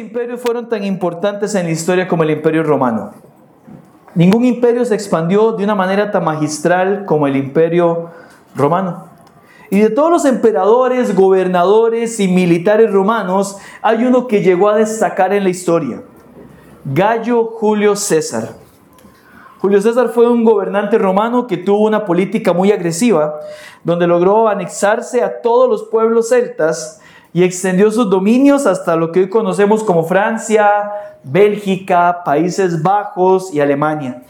Imperios fueron tan importantes en la historia como el imperio romano. Ningún imperio se expandió de una manera tan magistral como el imperio romano. Y de todos los emperadores, gobernadores y militares romanos, hay uno que llegó a destacar en la historia. Gallo Julio César. Julio César fue un gobernante romano que tuvo una política muy agresiva, donde logró anexarse a todos los pueblos celtas y extendió sus dominios hasta lo que hoy conocemos como Francia, Bélgica, Países Bajos y Alemania.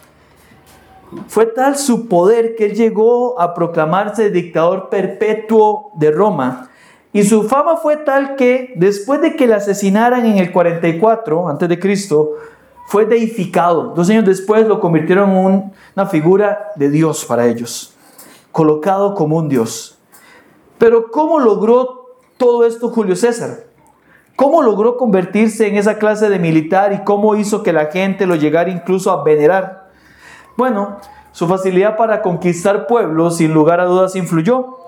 Fue tal su poder que él llegó a proclamarse dictador perpetuo de Roma. Y su fama fue tal que después de que le asesinaran en el 44 antes de Cristo, fue deificado. Dos años después lo convirtieron en una figura de Dios para ellos, colocado como un Dios. Pero ¿cómo logró todo esto Julio César? ¿Cómo logró convertirse en esa clase de militar y cómo hizo que la gente lo llegara incluso a venerar? Bueno, su facilidad para conquistar pueblos sin lugar a dudas influyó.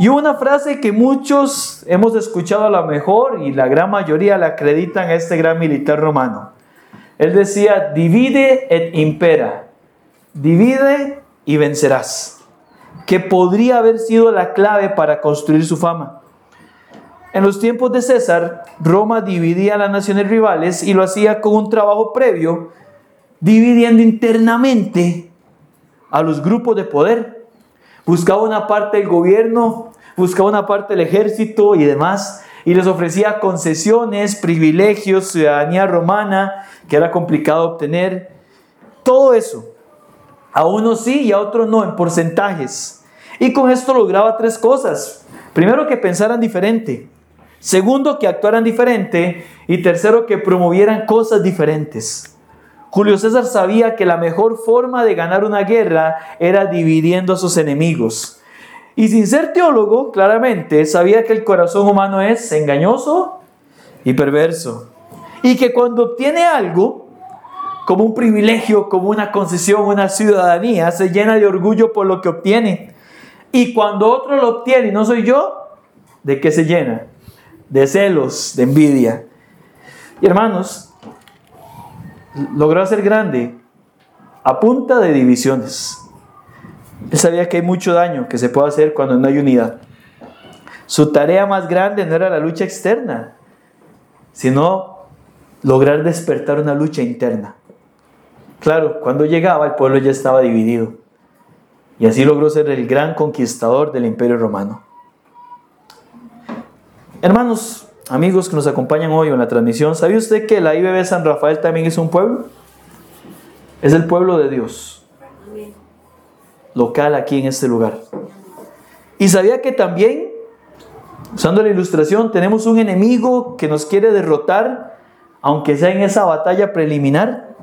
Y una frase que muchos hemos escuchado a lo mejor y la gran mayoría la acreditan a este gran militar romano. Él decía, divide et impera, divide y vencerás, que podría haber sido la clave para construir su fama. En los tiempos de César, Roma dividía a las naciones rivales y lo hacía con un trabajo previo dividiendo internamente a los grupos de poder. Buscaba una parte el gobierno, buscaba una parte el ejército y demás, y les ofrecía concesiones, privilegios, ciudadanía romana, que era complicado obtener. Todo eso. A unos sí y a otros no, en porcentajes. Y con esto lograba tres cosas. Primero, que pensaran diferente. Segundo, que actuaran diferente. Y tercero, que promovieran cosas diferentes. Julio César sabía que la mejor forma de ganar una guerra era dividiendo a sus enemigos. Y sin ser teólogo, claramente sabía que el corazón humano es engañoso y perverso. Y que cuando obtiene algo, como un privilegio, como una concesión, una ciudadanía, se llena de orgullo por lo que obtiene. Y cuando otro lo obtiene y no soy yo, ¿de qué se llena? De celos, de envidia. Y hermanos, logró ser grande a punta de divisiones. Él sabía que hay mucho daño que se puede hacer cuando no hay unidad. Su tarea más grande no era la lucha externa, sino lograr despertar una lucha interna. Claro, cuando llegaba el pueblo ya estaba dividido. Y así logró ser el gran conquistador del imperio romano. Hermanos, amigos que nos acompañan hoy en la transmisión, ¿sabía usted que la IBB San Rafael también es un pueblo? Es el pueblo de Dios. Local aquí en este lugar. Y sabía que también, usando la ilustración, tenemos un enemigo que nos quiere derrotar, aunque sea en esa batalla preliminar.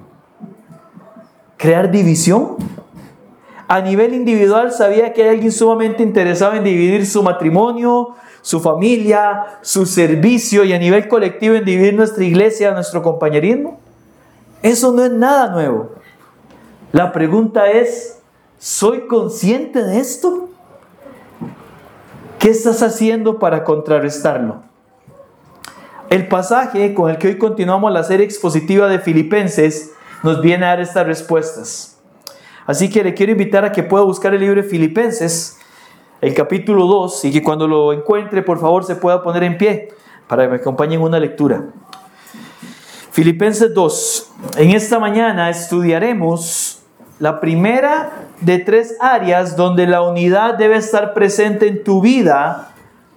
Crear división. A nivel individual sabía que hay alguien sumamente interesado en dividir su matrimonio, su familia, su servicio y a nivel colectivo en dividir nuestra iglesia, nuestro compañerismo. Eso no es nada nuevo. La pregunta es, ¿soy consciente de esto? ¿Qué estás haciendo para contrarrestarlo? El pasaje con el que hoy continuamos la serie expositiva de Filipenses nos viene a dar estas respuestas. Así que le quiero invitar a que pueda buscar el libro de Filipenses el capítulo 2 y que cuando lo encuentre, por favor, se pueda poner en pie para que me acompañen una lectura. Filipenses 2. En esta mañana estudiaremos la primera de tres áreas donde la unidad debe estar presente en tu vida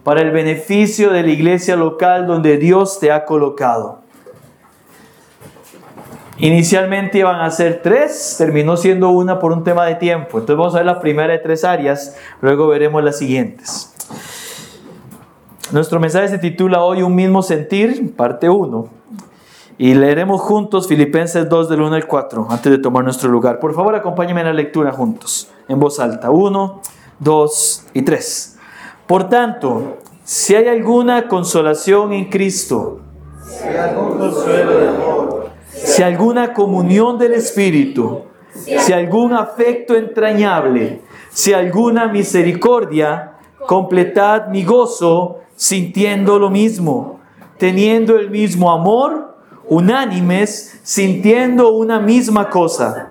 para el beneficio de la iglesia local donde Dios te ha colocado. Inicialmente iban a ser tres, terminó siendo una por un tema de tiempo. Entonces vamos a ver la primera de tres áreas, luego veremos las siguientes. Nuestro mensaje se titula hoy Un mismo sentir, parte 1. Y leeremos juntos Filipenses 2 del 1 al 4 antes de tomar nuestro lugar. Por favor, acompáñenme en la lectura juntos, en voz alta. 1, 2 y 3. Por tanto, si hay alguna consolación en Cristo, Si hay algún consuelo de amor, si alguna comunión del Espíritu, si algún afecto entrañable, si alguna misericordia, completad mi gozo sintiendo lo mismo, teniendo el mismo amor, unánimes, sintiendo una misma cosa.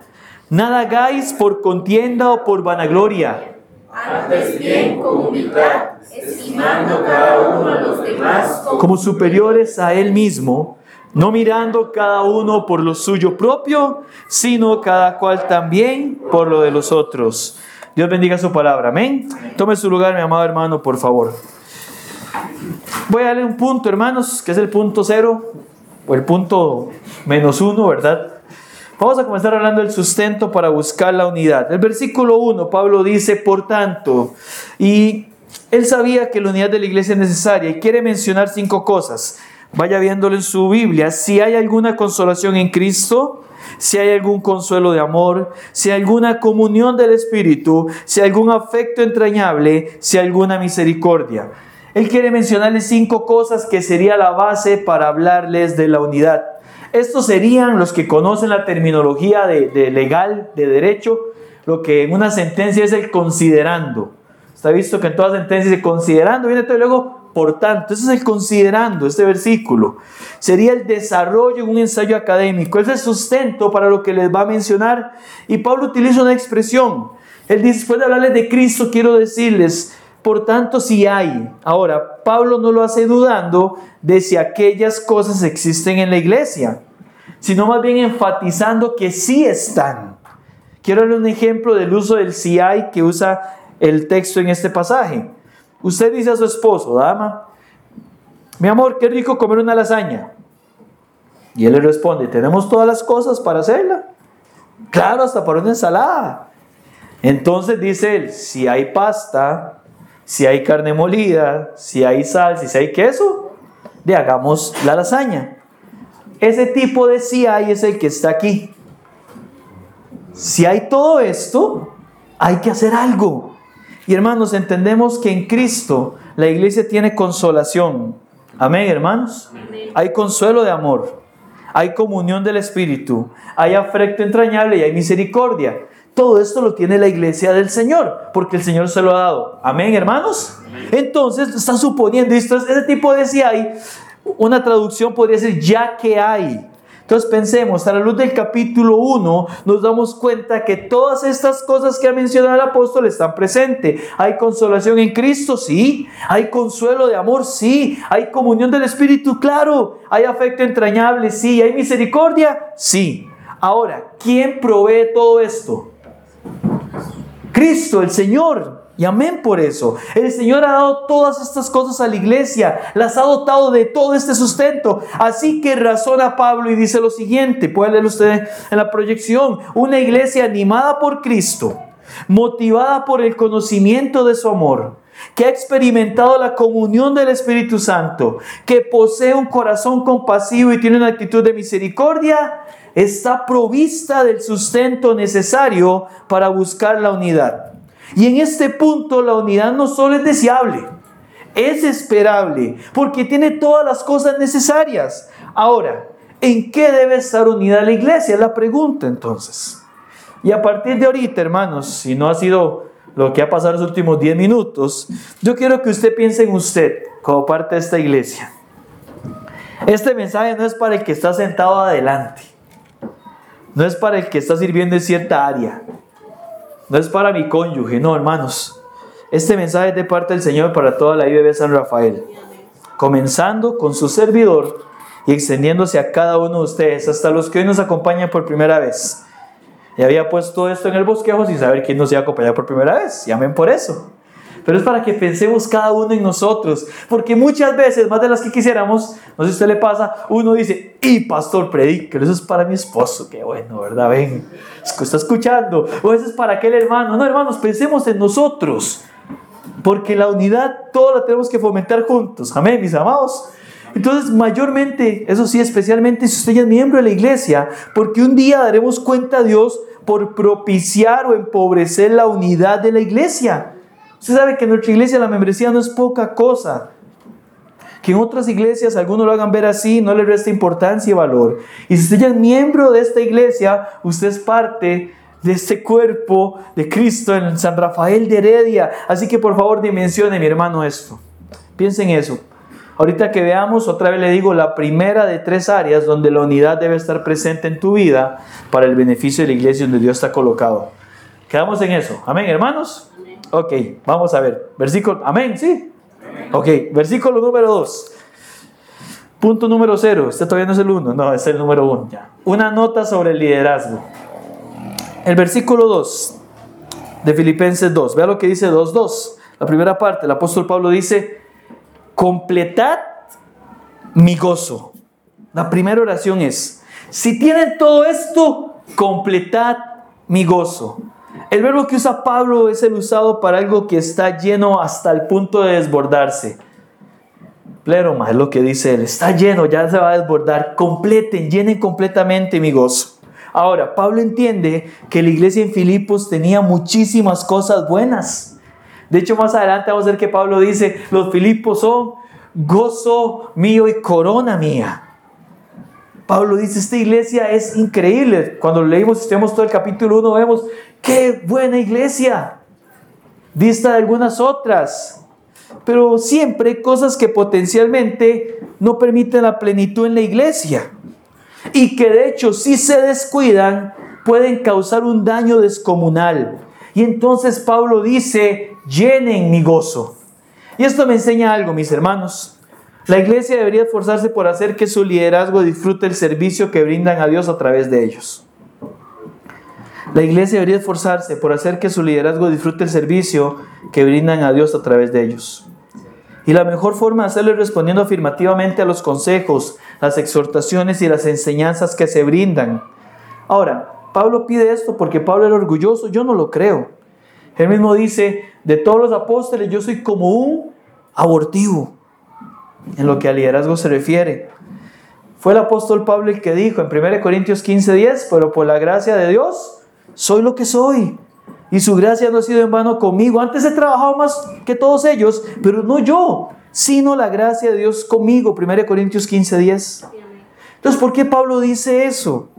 Nada hagáis por contienda o por vanagloria, antes bien con humildad, estimando cada uno a los demás como como superiores a él mismo, no mirando cada uno por lo suyo propio, sino cada cual también por lo de los otros. Dios bendiga su palabra, amén. Tome su lugar, mi amado hermano, por favor. Voy a darle un punto, hermanos, que es el punto cero, o el punto menos uno, ¿verdad? Vamos a comenzar hablando del sustento para buscar la unidad. El versículo 1, Pablo dice, por tanto, y él sabía que la unidad de la iglesia es necesaria y quiere mencionar cinco cosas. Vaya viéndolo en su Biblia. Si hay alguna consolación en Cristo, si hay algún consuelo de amor, si alguna comunión del Espíritu, si algún afecto entrañable, si alguna misericordia. Él quiere mencionarles cinco cosas que sería la base para hablarles de la unidad. Estos serían los que conocen la terminología de, de legal, de derecho, lo que en una sentencia es el considerando. Está visto que en todas sentencias dice considerando, viene todo y luego por tanto. Ese es el considerando, este versículo. Sería el desarrollo en un ensayo académico. Es el sustento para lo que les va a mencionar. Y Pablo utiliza una expresión. Él dice, después de hablarles de Cristo, quiero decirles, por tanto, si hay. Ahora, Pablo no lo hace dudando de si aquellas cosas existen en la iglesia, sino más bien enfatizando que sí están. Quiero darle un ejemplo del uso del si hay que usa el texto en este pasaje. Usted dice a su esposo, dama, mi amor, qué rico comer una lasaña. Y él le responde, ¿tenemos todas las cosas para hacerla? Claro, hasta para una ensalada. Entonces dice él, si hay pasta, si hay carne molida, si hay sal, si hay queso, le hagamos la lasaña. Ese tipo de si hay es el que está aquí. Si hay todo esto, hay que hacer algo. Y hermanos, entendemos que en Cristo la iglesia tiene consolación. Amén, hermanos. Hay consuelo de amor. Hay comunión del Espíritu. Hay afecto entrañable y hay misericordia. Todo esto lo tiene la iglesia del Señor, porque el Señor se lo ha dado. Amén, hermanos. Entonces, está suponiendo esto, ese tipo de si hay, una traducción podría ser ya que hay. Entonces pensemos, a la luz del capítulo 1 nos damos cuenta que todas estas cosas que ha mencionado el apóstol están presentes. Hay consolación en Cristo, sí. Hay consuelo de amor, sí. Hay comunión del Espíritu, claro. Hay afecto entrañable, sí. Hay misericordia, sí. Ahora, ¿quién provee todo esto? Cristo, el Señor. Y amén por eso. El Señor ha dado todas estas cosas a la iglesia, las ha dotado de todo este sustento. Así que razona Pablo y dice lo siguiente, puede leer usted en la proyección, una iglesia animada por Cristo, motivada por el conocimiento de su amor, que ha experimentado la comunión del Espíritu Santo, que posee un corazón compasivo y tiene una actitud de misericordia, está provista del sustento necesario para buscar la unidad. Y en este punto la unidad no solo es deseable, es esperable, porque tiene todas las cosas necesarias. Ahora, ¿en qué debe estar unida la iglesia? Es la pregunta entonces. Y a partir de ahorita, hermanos, si no ha sido lo que ha pasado los últimos 10 minutos, yo quiero que usted piense en usted como parte de esta iglesia. Este mensaje no es para el que está sentado adelante, no es para el que está sirviendo en cierta área, no es para mi cónyuge, no, hermanos. Este mensaje es de parte del Señor para toda la IBB San Rafael. Comenzando con su servidor y extendiéndose a cada uno de ustedes, hasta los que hoy nos acompañan por primera vez. Y había puesto esto en el bosquejo sin saber quién nos iba a acompañar por primera vez. Llamen por eso. Pero es para que pensemos cada uno en nosotros. Porque muchas veces, más de las que quisiéramos, no sé si a usted le pasa, uno dice, y pastor, predique, eso es para mi esposo. Qué bueno, ¿verdad? Ven, está escuchando. O eso es para aquel hermano. No, hermanos, pensemos en nosotros. Porque la unidad, todo la tenemos que fomentar juntos. Amén, mis amados. Entonces, mayormente, eso sí, especialmente si usted ya es miembro de la iglesia, porque un día daremos cuenta a Dios por propiciar o empobrecer la unidad de la iglesia. Usted sabe que en nuestra iglesia la membresía no es poca cosa. Que en otras iglesias algunos lo hagan ver así, no le resta importancia y valor. Y si usted ya es miembro de esta iglesia, usted es parte de este cuerpo de Cristo en San Rafael de Heredia. Así que por favor dimensione, mi hermano, esto. Piensen en eso. Ahorita que veamos, otra vez le digo, la primera de tres áreas donde la unidad debe estar presente en tu vida para el beneficio de la iglesia donde Dios está colocado. Quedamos en eso. Amén, hermanos. Ok, vamos a ver. Versículo, amén, sí. Ok, versículo número 2. Punto número 0. Este todavía no es el 1, no, es el número 1. Una nota sobre el liderazgo. El versículo 2 de Filipenses 2. Vea lo que dice 2.2. La primera parte, el apóstol Pablo dice, completad mi gozo. La primera oración es, si tienen todo esto, completad mi gozo. El verbo que usa Pablo es el usado para algo que está lleno hasta el punto de desbordarse. Pleroma es lo que dice él. Está lleno, ya se va a desbordar. Completen, llenen completamente mi gozo. Ahora, Pablo entiende que la iglesia en Filipos tenía muchísimas cosas buenas. De hecho, más adelante vamos a ver que Pablo dice, los Filipos son gozo mío y corona mía. Pablo dice, esta iglesia es increíble. Cuando leímos, estudiamos todo el capítulo 1, vemos, qué buena iglesia. Vista de algunas otras. Pero siempre cosas que potencialmente no permiten la plenitud en la iglesia. Y que de hecho, si se descuidan, pueden causar un daño descomunal. Y entonces Pablo dice, llenen mi gozo. Y esto me enseña algo, mis hermanos. La iglesia debería esforzarse por hacer que su liderazgo disfrute el servicio que brindan a Dios a través de ellos. La iglesia debería esforzarse por hacer que su liderazgo disfrute el servicio que brindan a Dios a través de ellos. Y la mejor forma de hacerlo es respondiendo afirmativamente a los consejos, las exhortaciones y las enseñanzas que se brindan. Ahora, Pablo pide esto porque Pablo era orgulloso, yo no lo creo. Él mismo dice, de todos los apóstoles yo soy como un abortivo en lo que al liderazgo se refiere. Fue el apóstol Pablo el que dijo en 1 Corintios 15:10, pero por la gracia de Dios soy lo que soy. Y su gracia no ha sido en vano conmigo. Antes he trabajado más que todos ellos, pero no yo, sino la gracia de Dios conmigo. 1 Corintios 15:10. Entonces, ¿por qué Pablo dice eso?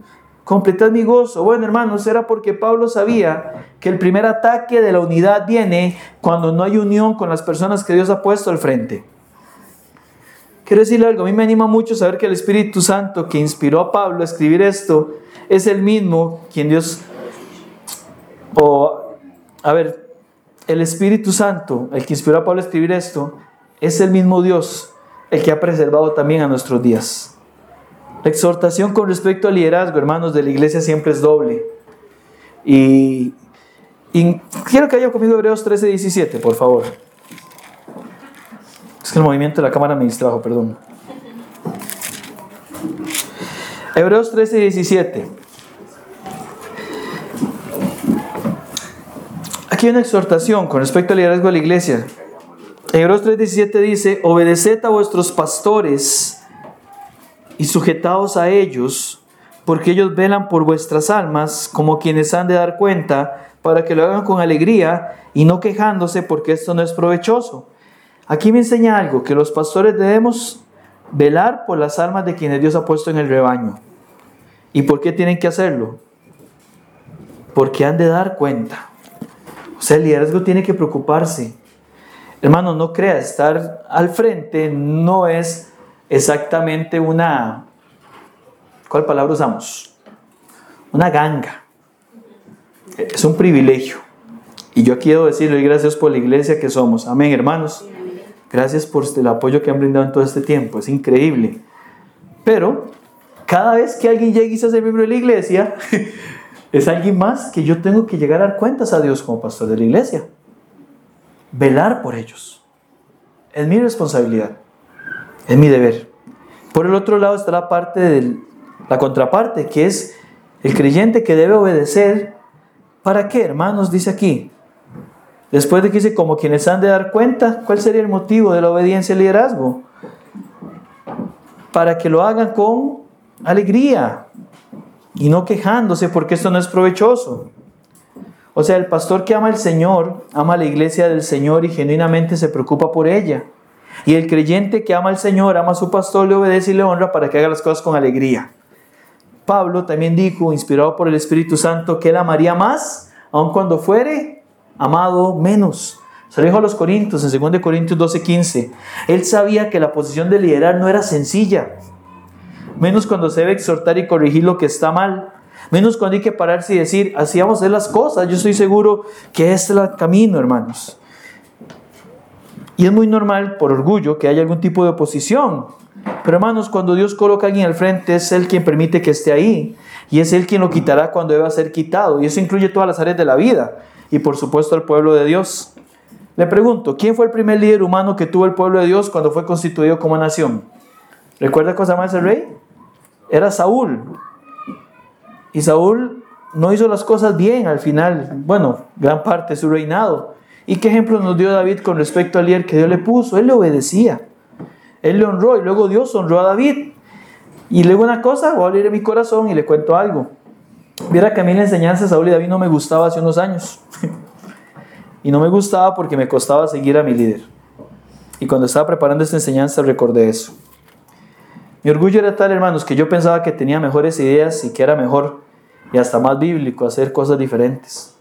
Completad mi gozo. Bueno, hermanos, era porque Pablo sabía que el primer ataque de la unidad viene cuando no hay unión con las personas que Dios ha puesto al frente. Quiero decirle algo, a mí me anima mucho saber que el Espíritu Santo que inspiró a Pablo a escribir esto es el mismo quien Dios, o, a ver, el Espíritu Santo, el que inspiró a Pablo a escribir esto, es el mismo Dios, el que ha preservado también a nuestros días. La exhortación con respecto al liderazgo, hermanos, de la iglesia siempre es doble. Y, quiero que haya conmigo Hebreos 13, 17, por favor. Es que el movimiento de la cámara me distrajo, perdón. Hebreos 13 y 17. Aquí hay una exhortación con respecto al liderazgo de la iglesia. Hebreos 3, 17 dice, obedeced a vuestros pastores y sujetaos a ellos, porque ellos velan por vuestras almas como quienes han de dar cuenta, para que lo hagan con alegría y no quejándose, porque esto no es provechoso Aquí me enseña algo, que los pastores debemos velar por las almas de quienes Dios ha puesto en el rebaño. ¿Y por qué tienen que hacerlo? Porque han de dar cuenta. O sea, el liderazgo tiene que preocuparse. Hermano, no crea, estar al frente no es exactamente una... ¿Cuál palabra usamos? Una ganga. Es un privilegio. Y yo quiero decirle gracias por la iglesia que somos. Amén, hermanos. Gracias por el apoyo que han brindado en todo este tiempo. Es increíble. Pero cada vez que alguien llegue y se hace miembro de la iglesia, es alguien más que yo tengo que llegar a dar cuentas a Dios como pastor de la iglesia. Velar por ellos. Es mi responsabilidad. Es mi deber. Por el otro lado está la parte de la contraparte, que es el creyente que debe obedecer. ¿Para qué, hermanos? Dice aquí. Después de que dice, como quienes han de dar cuenta, ¿cuál sería el motivo de la obediencia al liderazgo? para que lo hagan con alegría y no quejándose porque esto no es provechoso. O sea, el pastor que ama al Señor, ama a la iglesia del Señor y genuinamente se preocupa por ella. Y el creyente que ama al Señor, ama a su pastor, le obedece y le honra para que haga las cosas con alegría. Pablo también dijo, inspirado por el Espíritu Santo, que él amaría más, aun cuando fuere amado menos. Se lo dijo a los Corintios en 2 Corintios 12:15. Él sabía que la posición de liderar no era sencilla, menos cuando se debe exhortar y corregir lo que está mal, menos cuando hay que pararse y decir, así vamos a hacer las cosas. Yo estoy seguro que este es el camino, hermanos. Y es muy normal, por orgullo, que haya algún tipo de oposición. Pero hermanos, cuando Dios coloca a alguien al frente, es Él quien permite que esté ahí. Y es Él quien lo quitará cuando deba ser quitado. Y eso incluye todas las áreas de la vida. Y por supuesto al pueblo de Dios. Le pregunto, ¿quién fue el primer líder humano que tuvo el pueblo de Dios cuando fue constituido como nación? ¿Recuerda se llama ese rey? Era Saúl. Y Saúl no hizo las cosas bien al final, bueno, gran parte de su reinado. ¿Y qué ejemplo nos dio David con respecto al líder que Dios le puso? Él le obedecía. Él le honró y luego Dios honró a David. Y luego una cosa, voy a abrir mi corazón y le cuento algo. Viera que a mí la enseñanza de Saúl y David no me gustaba hace unos años. Y no me gustaba porque me costaba seguir a mi líder. Y cuando estaba preparando esta enseñanza recordé eso. Mi orgullo era tal, hermanos, que yo pensaba que tenía mejores ideas y que era mejor y hasta más bíblico hacer cosas diferentes.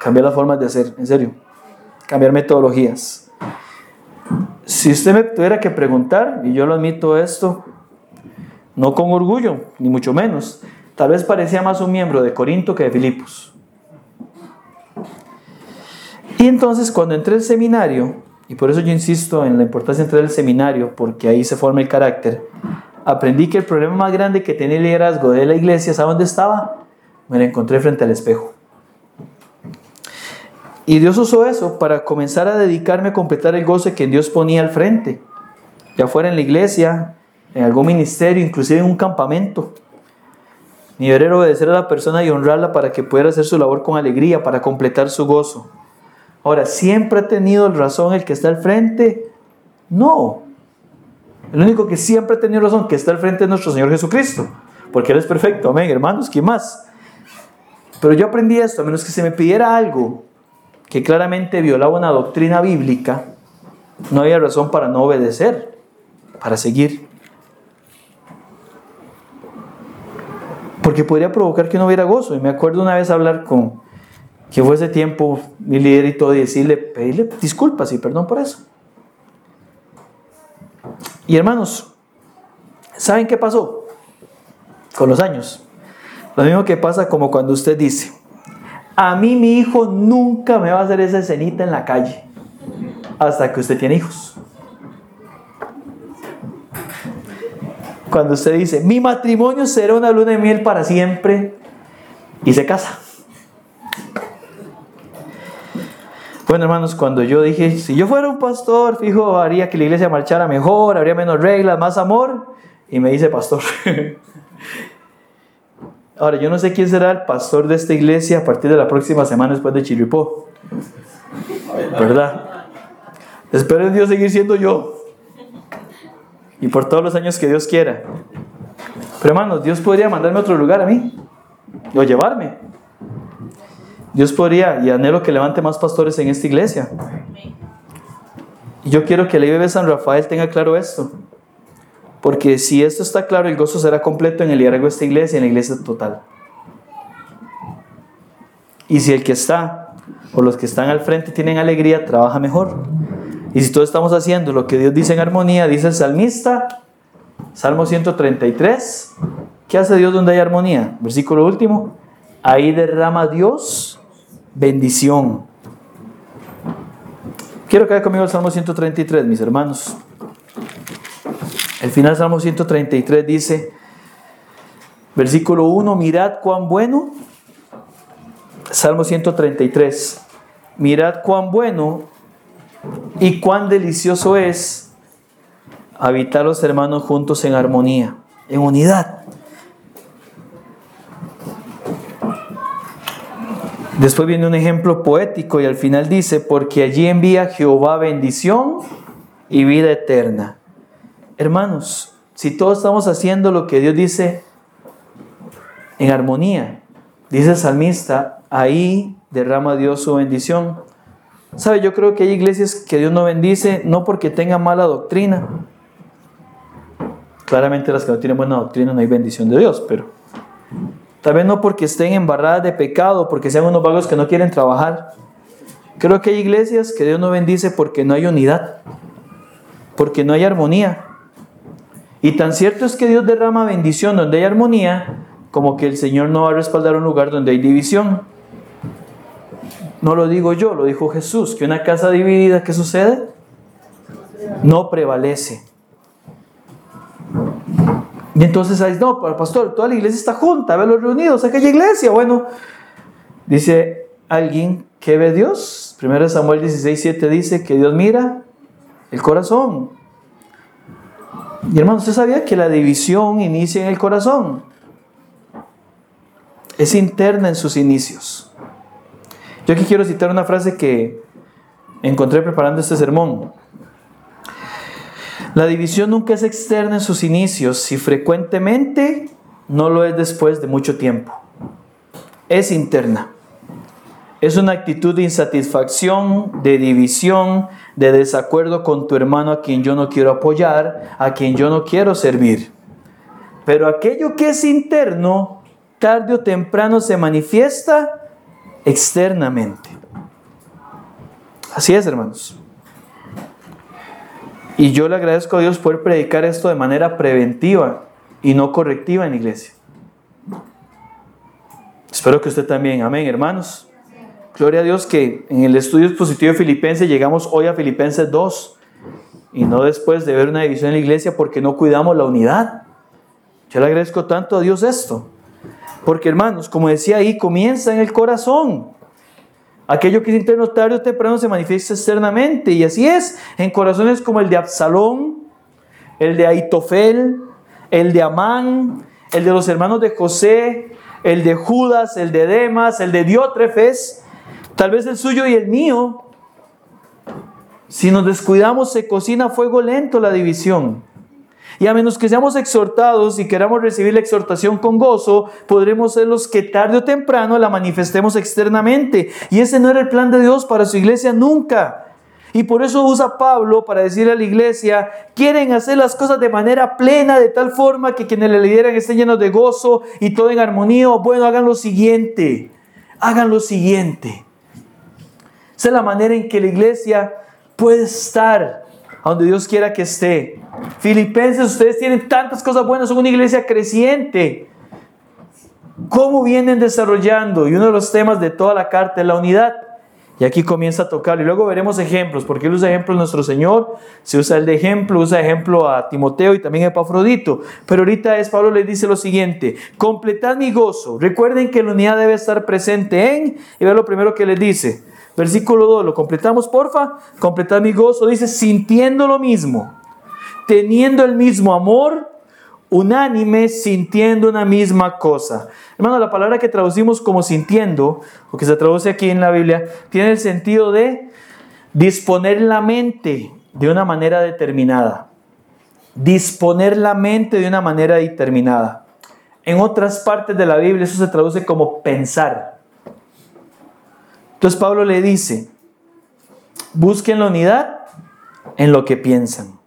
Cambiar las formas de hacer, en serio. Cambiar metodologías. Si usted me tuviera que preguntar, y yo lo admito esto, no con orgullo, ni mucho menos, tal vez parecía más un miembro de Corinto que de Filipos. Y entonces cuando entré al seminario, y por eso yo insisto en la importancia de entrar al seminario, porque ahí se forma el carácter, aprendí que el problema más grande que tenía el liderazgo de la iglesia, ¿sabe dónde estaba? Me lo encontré frente al espejo. Y Dios usó eso para comenzar a dedicarme a completar el goce que Dios ponía al frente, ya fuera en la iglesia, en algún ministerio, inclusive en un campamento. Mi deber era obedecer a la persona y honrarla para que pudiera hacer su labor con alegría, para completar su gozo. Ahora, ¿siempre ha tenido razón el que está al frente? No. El único que siempre ha tenido razón que está al frente es nuestro Señor Jesucristo. Porque Él es perfecto. Amén, hermanos. ¿Quién más? Pero yo aprendí esto. A menos que se me pidiera algo que claramente violaba una doctrina bíblica, no había razón para no obedecer, para seguir. Porque podría provocar que no hubiera gozo. Y me acuerdo una vez hablar con, que fue ese tiempo mi líder y todo, y decirle, pedirle disculpas y perdón por eso. Y hermanos, ¿saben qué pasó? Con los años. Lo mismo que pasa como cuando usted dice, a mí mi hijo nunca me va a hacer esa escenita en la calle, hasta que usted tiene hijos. Cuando usted dice, mi matrimonio será una luna de miel para siempre, y se casa. Bueno, hermanos, cuando yo dije, si yo fuera un pastor, fijo, haría que la iglesia marchara mejor, habría menos reglas, más amor, y me dice pastor. Ahora, yo no sé quién será el pastor de esta iglesia a partir de la próxima semana después de Chiripó. ¿Verdad? Espero en Dios seguir siendo yo. Y por todos los años que Dios quiera. Pero hermanos, Dios podría mandarme a otro lugar a mí. O llevarme. Dios podría, y anhelo que levante más pastores en esta iglesia. Y yo quiero que la IBB San Rafael tenga claro esto. Porque si esto está claro, el gozo será completo en el liderazgo de esta iglesia, en la iglesia total. Y si el que está o los que están al frente tienen alegría, trabaja mejor. Y si todos estamos haciendo lo que Dios dice en armonía, dice el salmista, Salmo 133, ¿qué hace Dios donde hay armonía? Versículo último, ahí derrama Dios bendición. Quiero que vaya conmigo al Salmo 133, mis hermanos. El final del Salmo 133 dice, versículo 1, mirad cuán bueno. Salmo 133, mirad cuán bueno y cuán delicioso es habitar los hermanos juntos en armonía, en unidad. Después viene un ejemplo poético y al final dice, porque allí envía Jehová bendición y vida eterna. Hermanos, si todos estamos haciendo lo que Dios dice en armonía? Dice el salmista, ahí derrama Dios su bendición. ¿Sabe? Yo creo que hay iglesias que Dios no bendice no porque tengan mala doctrina. Claramente las que no tienen buena doctrina no hay bendición de Dios, pero tal vez no porque estén embarradas de pecado, porque sean unos vagos que no quieren trabajar. Creo que hay iglesias que Dios no bendice porque no hay unidad, porque no hay armonía. Y tan cierto es que Dios derrama bendición donde hay armonía, como que el Señor no va a respaldar un lugar donde hay división. No lo digo yo, lo dijo Jesús, que una casa dividida, ¿qué sucede? No prevalece. Y entonces ahí, no, pastor, toda la iglesia está junta, los reunidos, aquella iglesia. Bueno, dice alguien, ¿qué ve Dios? 1 Samuel 16, 7 dice que Dios mira el corazón. Y hermano, ¿usted sabía que la división inicia en el corazón? Es interna en sus inicios. Yo aquí quiero citar una frase que encontré preparando este sermón. La división nunca es externa en sus inicios y frecuentemente no lo es después de mucho tiempo. Es interna. Es una actitud de insatisfacción, de división, de desacuerdo con tu hermano a quien yo no quiero apoyar, a quien yo no quiero servir. Pero aquello que es interno, tarde o temprano se manifiesta externamente. Así es, hermanos. Y yo le agradezco a Dios por predicar esto de manera preventiva y no correctiva en la iglesia. Espero que usted también. Amén, hermanos. Gloria a Dios que en el estudio expositivo de Filipenses llegamos hoy a Filipenses 2 y no después de ver una división en la iglesia porque no cuidamos la unidad. Yo le agradezco tanto a Dios esto. Porque hermanos, como decía ahí, comienza en el corazón. Aquello que es interno tarde o temprano se manifiesta externamente. Y así es, en corazones como el de Absalón, el de Aitofel, el de Amán, el de los hermanos de José, el de Judas, el de Demas, el de Diótrefes, tal vez el suyo y el mío. Si nos descuidamos se cocina a fuego lento la división. Y a menos que seamos exhortados y queramos recibir la exhortación con gozo, podremos ser los que tarde o temprano la manifestemos externamente. Y ese no era el plan de Dios para su iglesia nunca. Y por eso usa Pablo para decirle a la iglesia, quieren hacer las cosas de manera plena, de tal forma que quienes le lideran estén llenos de gozo y todo en armonía. Bueno, hagan lo siguiente, hagan lo siguiente. Esa es la manera en que la iglesia puede estar a donde Dios quiera que esté. Filipenses, ustedes tienen tantas cosas buenas, son una iglesia creciente. ¿Cómo vienen desarrollando? Y uno de los temas de toda la carta es la unidad. Y aquí comienza a tocar. Y luego veremos ejemplos, porque él usa ejemplos nuestro Señor, se usa el de ejemplo, usa ejemplo a Timoteo y también a Epafrodito. Pero ahorita es Pablo le dice lo siguiente: completad mi gozo. Recuerden que la unidad debe estar presente en, y ve lo primero que les dice Versículo 2, lo completamos, porfa. Completar mi gozo, dice, sintiendo lo mismo, teniendo el mismo amor, unánime, sintiendo una misma cosa. Hermano, la palabra que traducimos como sintiendo, o que se traduce aquí en la Biblia, tiene el sentido de disponer la mente de una manera determinada. Disponer la mente de una manera determinada. En otras partes de la Biblia eso se traduce como pensar. Entonces Pablo le dice, busquen la unidad en lo que piensan.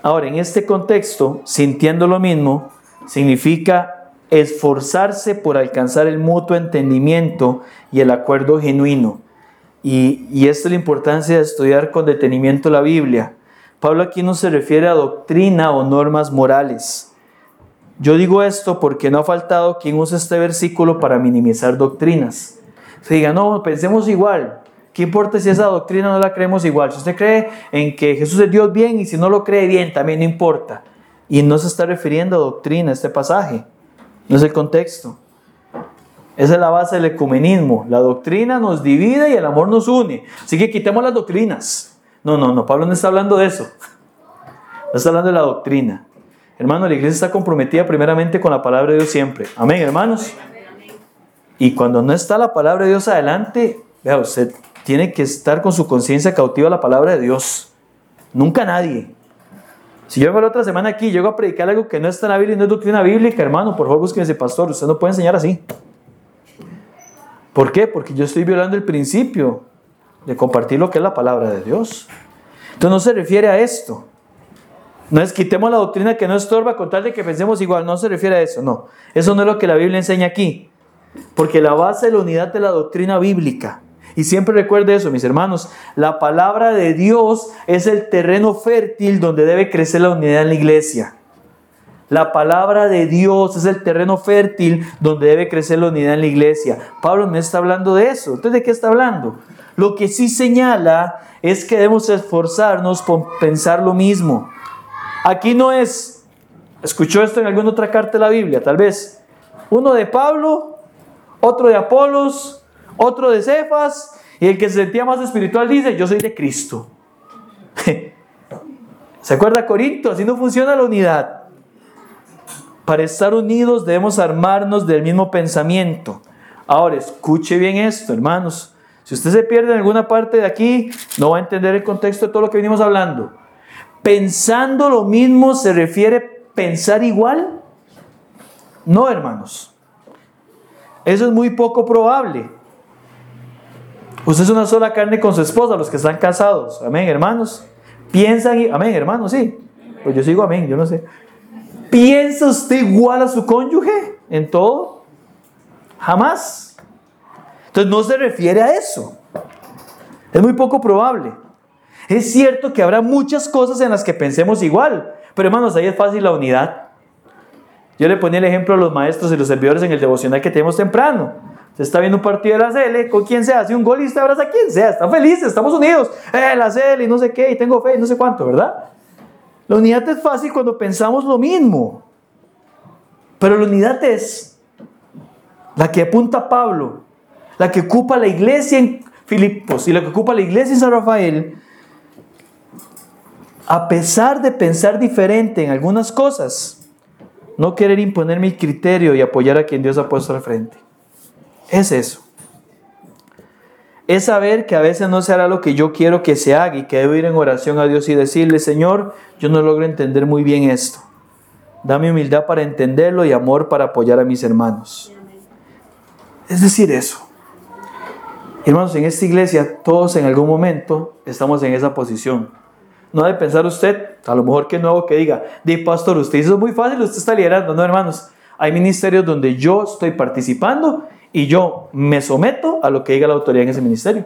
Ahora, en este contexto, sintiendo lo mismo, significa esforzarse por alcanzar el mutuo entendimiento y el acuerdo genuino. Y, y esta es la importancia de estudiar con detenimiento la Biblia. Pablo aquí no se refiere a doctrina o normas morales. Yo digo esto porque no ha faltado quien use este versículo para minimizar doctrinas se diga, no, pensemos igual. ¿Qué importa si esa doctrina no la creemos igual? Si usted cree en que Jesús es Dios bien y si no lo cree bien, también no importa. Y no se está refiriendo a doctrina este pasaje. No es el contexto. Esa es la base del ecumenismo. La doctrina nos divide y el amor nos une. Así que quitemos las doctrinas. No, no, no. Pablo no está hablando de eso. No está hablando de la doctrina. Hermano, la iglesia está comprometida primeramente con la palabra de Dios siempre. Amén, hermanos. Y cuando no está la palabra de Dios adelante, vea, usted tiene que estar con su conciencia cautiva a la palabra de Dios. Nunca nadie. Si yo vengo la otra semana aquí y llego a predicar algo que no está en la Biblia y no es doctrina bíblica, hermano, por favor búsqueme ese pastor. Usted no puede enseñar así. ¿Por qué? Porque yo estoy violando el principio de compartir lo que es la palabra de Dios. Entonces no se refiere a esto. No es quitemos la doctrina que no estorba con tal de que pensemos igual. No se refiere a eso, no. Eso no es lo que la Biblia enseña aquí. Porque la base de la unidad de la doctrina bíblica. Y siempre recuerde eso, mis hermanos. La palabra de Dios es el terreno fértil donde debe crecer la unidad en la iglesia. La palabra de Dios es el terreno fértil donde debe crecer la unidad en la iglesia. Pablo no está hablando de eso. Entonces, ¿de qué está hablando? Lo que sí señala es que debemos esforzarnos por pensar lo mismo. Aquí no es, escuchó esto en alguna otra carta de la Biblia, tal vez, uno de Pablo, otro de Apolos, otro de Cefas, y el que se sentía más espiritual dice, yo soy de Cristo. ¿Se acuerda Corinto? Así no funciona la unidad. Para estar unidos debemos armarnos del mismo pensamiento. Ahora, escuche bien esto, hermanos. Si usted se pierde en alguna parte de aquí, no va a entender el contexto de todo lo que venimos hablando. Pensando lo mismo se refiere pensar igual. No, hermanos. Eso es muy poco probable. Usted es una sola carne con su esposa, los que están casados. Amén, hermanos. Piensan, y, amén, hermanos, sí. Pues yo sigo amén, yo no sé. ¿Piensa usted igual a su cónyuge en todo? Jamás. Entonces no se refiere a eso. Es muy poco probable. Es cierto que habrá muchas cosas en las que pensemos igual, pero hermanos, ahí es fácil la unidad. Yo le ponía el ejemplo a los maestros y los servidores en el devocional que tenemos temprano. Se está viendo un partido de la CL, con quien sea, hace un gol y abraza a quien sea, están felices, estamos unidos, eh, la CL y no sé qué, y tengo fe y no sé cuánto, ¿verdad? La unidad es fácil cuando pensamos lo mismo, pero la unidad es la que apunta Pablo, la que ocupa la iglesia en Filipos y la que ocupa la iglesia en San Rafael, a pesar de pensar diferente en algunas cosas, no querer imponer mi criterio y apoyar a quien Dios ha puesto al frente. Es eso. Es saber que a veces no se hará lo que yo quiero que se haga y que debo ir en oración a Dios y decirle, Señor, yo no logro entender muy bien esto. Dame humildad para entenderlo y amor para apoyar a mis hermanos. Es decir, eso. Hermanos, en esta iglesia todos en algún momento estamos en esa posición. No de pensar usted, a lo mejor que nuevo que diga, de pastor, usted hizo muy fácil, usted está liderando. No, hermanos, hay ministerios donde yo estoy participando y yo me someto a lo que diga la autoridad en ese ministerio.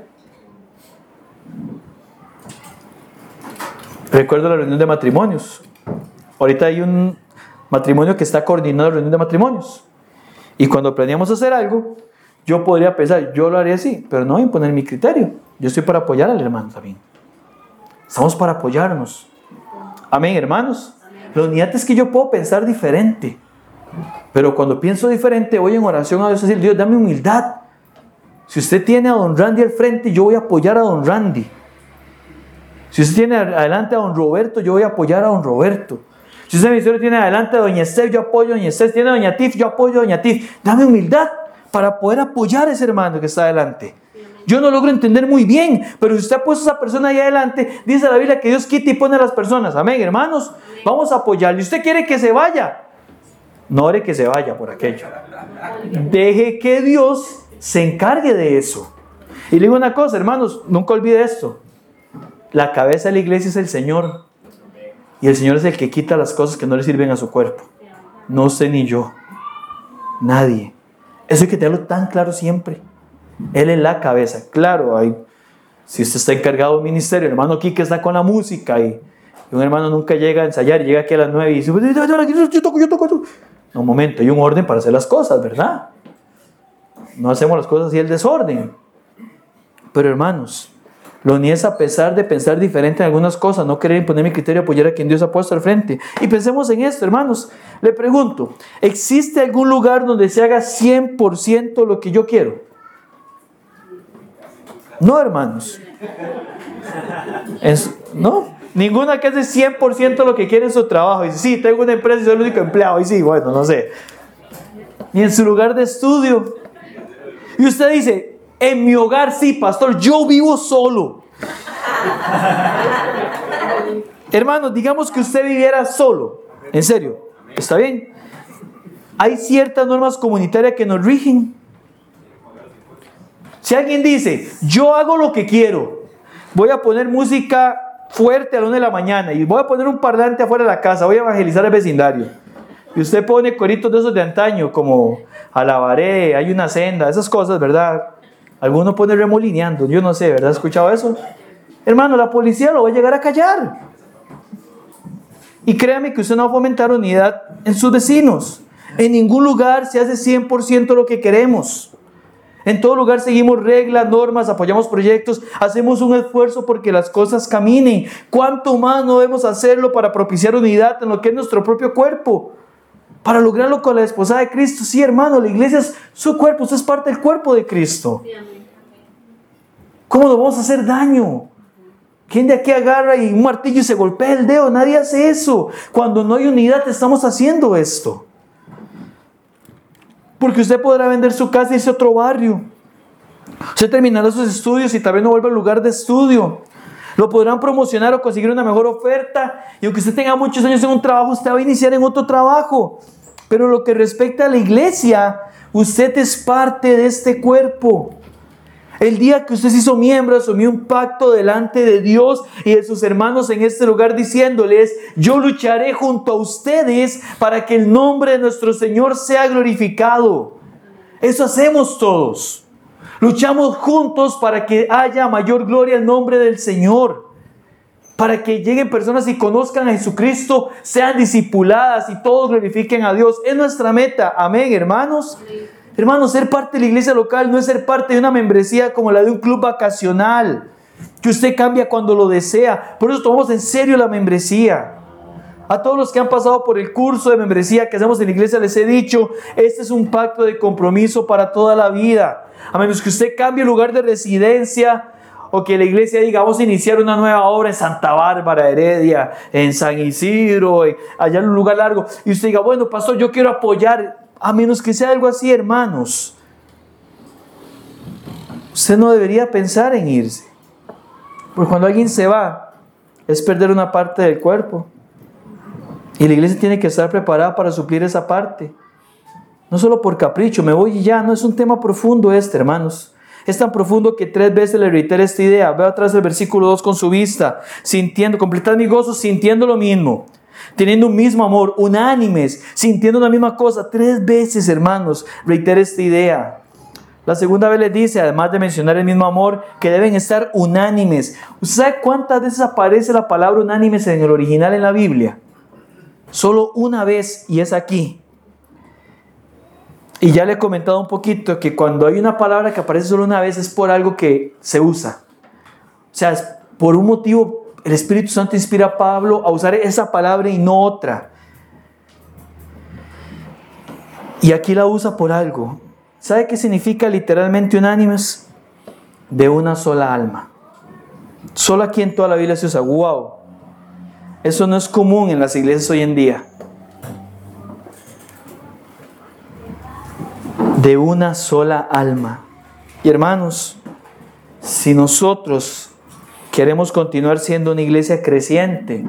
Recuerdo la reunión de matrimonios. Ahorita hay un matrimonio que está coordinando la reunión de matrimonios. Y cuando planeamos hacer algo, yo podría pensar, yo lo haría así, pero no imponer mi criterio. Yo estoy para apoyar al hermano también. Estamos para apoyarnos. Amén, hermanos. La unidad es que yo puedo pensar diferente. Pero cuando pienso diferente, voy en oración a Dios a decir, Dios, dame humildad. Si usted tiene a don Randy al frente, yo voy a apoyar a don Randy. Si usted tiene adelante a don Roberto, yo voy a apoyar a don Roberto. Si usted me tiene adelante a doña Esther, yo apoyo a doña Esther. Si tiene doña Tif, yo apoyo a doña Tif. Dame humildad para poder apoyar a ese hermano que está adelante. Yo no logro entender muy bien, pero si usted ha puesto a esa persona ahí adelante, dice la Biblia que Dios quita y pone a las personas. Amén, hermanos. Vamos a apoyarle. Usted quiere que se vaya. No ore que se vaya por aquello. Deje que Dios se encargue de eso. Y le digo una cosa, hermanos, nunca olvide esto. La cabeza de la iglesia es el Señor. Y el Señor es el que quita las cosas que no le sirven a su cuerpo. No sé ni yo. Nadie. Eso hay que tenerlo tan claro siempre. Él es la cabeza. Claro, hay, si usted está encargado de un ministerio, el hermano Kike está con la música y, un hermano nunca llega a ensayar y llega aquí a las nueve y dice, yo toco, yo toco, toco. Un momento, hay un orden para hacer las cosas, ¿verdad? No hacemos las cosas así el desorden. Pero hermanos, lo ni es a pesar de pensar diferente en algunas cosas, no querer imponer mi criterio, apoyar a quien Dios ha puesto al frente. Y pensemos en esto, hermanos. Le pregunto, ¿existe algún lugar donde se haga 100% lo que yo quiero? No, hermanos. no, Ninguna que hace 100% lo que quiere en su trabajo. Dice, sí, tengo una empresa y soy el único empleado. Y sí, bueno, no sé. Ni en su lugar de estudio. Y usted dice, en mi hogar sí, pastor, yo vivo solo. Hermanos, digamos que usted viviera solo. En serio, ¿está bien? Hay ciertas normas comunitarias que nos rigen. Si alguien dice, yo hago lo que quiero, voy a poner música fuerte a las 1 de la mañana y voy a poner un parlante afuera de la casa, voy a evangelizar el vecindario. Y usted pone coritos de esos de antaño, como alabaré, hay una senda, esas cosas, ¿verdad? Alguno pone remolineando, yo no sé, ¿verdad? ¿Has escuchado eso? Hermano, la policía lo va a llegar a callar. Y créame que usted no va a fomentar unidad en sus vecinos. En ningún lugar se hace 100% lo que queremos. En todo lugar seguimos reglas, normas, apoyamos proyectos, hacemos un esfuerzo porque las cosas caminen. ¿Cuánto más no debemos hacerlo para propiciar unidad en lo que es nuestro propio cuerpo? Para lograrlo con la esposa de Cristo. Sí, hermano, la iglesia es su cuerpo, usted es parte del cuerpo de Cristo. ¿Cómo nos vamos a hacer daño? ¿Quién de aquí agarra y un martillo y se golpea el dedo? Nadie hace eso. Cuando no hay unidad estamos haciendo esto. Porque usted podrá vender su casa y irse a otro barrio. Usted terminará sus estudios y tal vez no vuelva al lugar de estudio. Lo podrán promocionar o conseguir una mejor oferta. Y aunque usted tenga muchos años en un trabajo, usted va a iniciar en otro trabajo. Pero lo que respecta a la iglesia, usted es parte de este cuerpo. El día que usted se hizo miembro, asumió un pacto delante de Dios y de sus hermanos en este lugar diciéndoles, yo lucharé junto a ustedes para que el nombre de nuestro Señor sea glorificado. Eso hacemos todos. Luchamos juntos para que haya mayor gloria al nombre del Señor. Para que lleguen personas y conozcan a Jesucristo, sean discipuladas y todos glorifiquen a Dios. Es nuestra meta. Amén, hermanos. Hermano, ser parte de la iglesia local no es ser parte de una membresía como la de un club vacacional, que usted cambia cuando lo desea. Por eso tomamos en serio la membresía. A todos los que han pasado por el curso de membresía que hacemos en la iglesia les he dicho, este es un pacto de compromiso para toda la vida. A menos que usted cambie el lugar de residencia o que la iglesia diga, vamos a iniciar una nueva obra en Santa Bárbara, Heredia, en San Isidro, allá en un lugar largo, y usted diga, bueno, pastor, yo quiero apoyar a menos que sea algo así, hermanos. Usted no debería pensar en irse. Porque cuando alguien se va, es perder una parte del cuerpo. Y la iglesia tiene que estar preparada para suplir esa parte. No solo por capricho, me voy y ya, no es un tema profundo este, hermanos. Es tan profundo que tres veces le reitero esta idea. Veo atrás del versículo 2 con su vista, sintiendo, completar mi gozo, sintiendo lo mismo teniendo un mismo amor, unánimes, sintiendo la misma cosa. Tres veces, hermanos, reitera esta idea. La segunda vez les dice, además de mencionar el mismo amor, que deben estar unánimes. ¿Usted sabe cuántas veces aparece la palabra unánimes en el original en la Biblia? Solo una vez y es aquí. Y ya le he comentado un poquito que cuando hay una palabra que aparece solo una vez es por algo que se usa. O sea, es por un motivo el Espíritu Santo inspira a Pablo a usar esa palabra y no otra. Y aquí la usa por algo. ¿Sabe qué significa literalmente unánimes? De una sola alma. Solo aquí en toda la Biblia se usa. ¡Wow! Eso no es común en las iglesias hoy en día. De una sola alma. Y hermanos, si nosotros Queremos continuar siendo una iglesia creciente.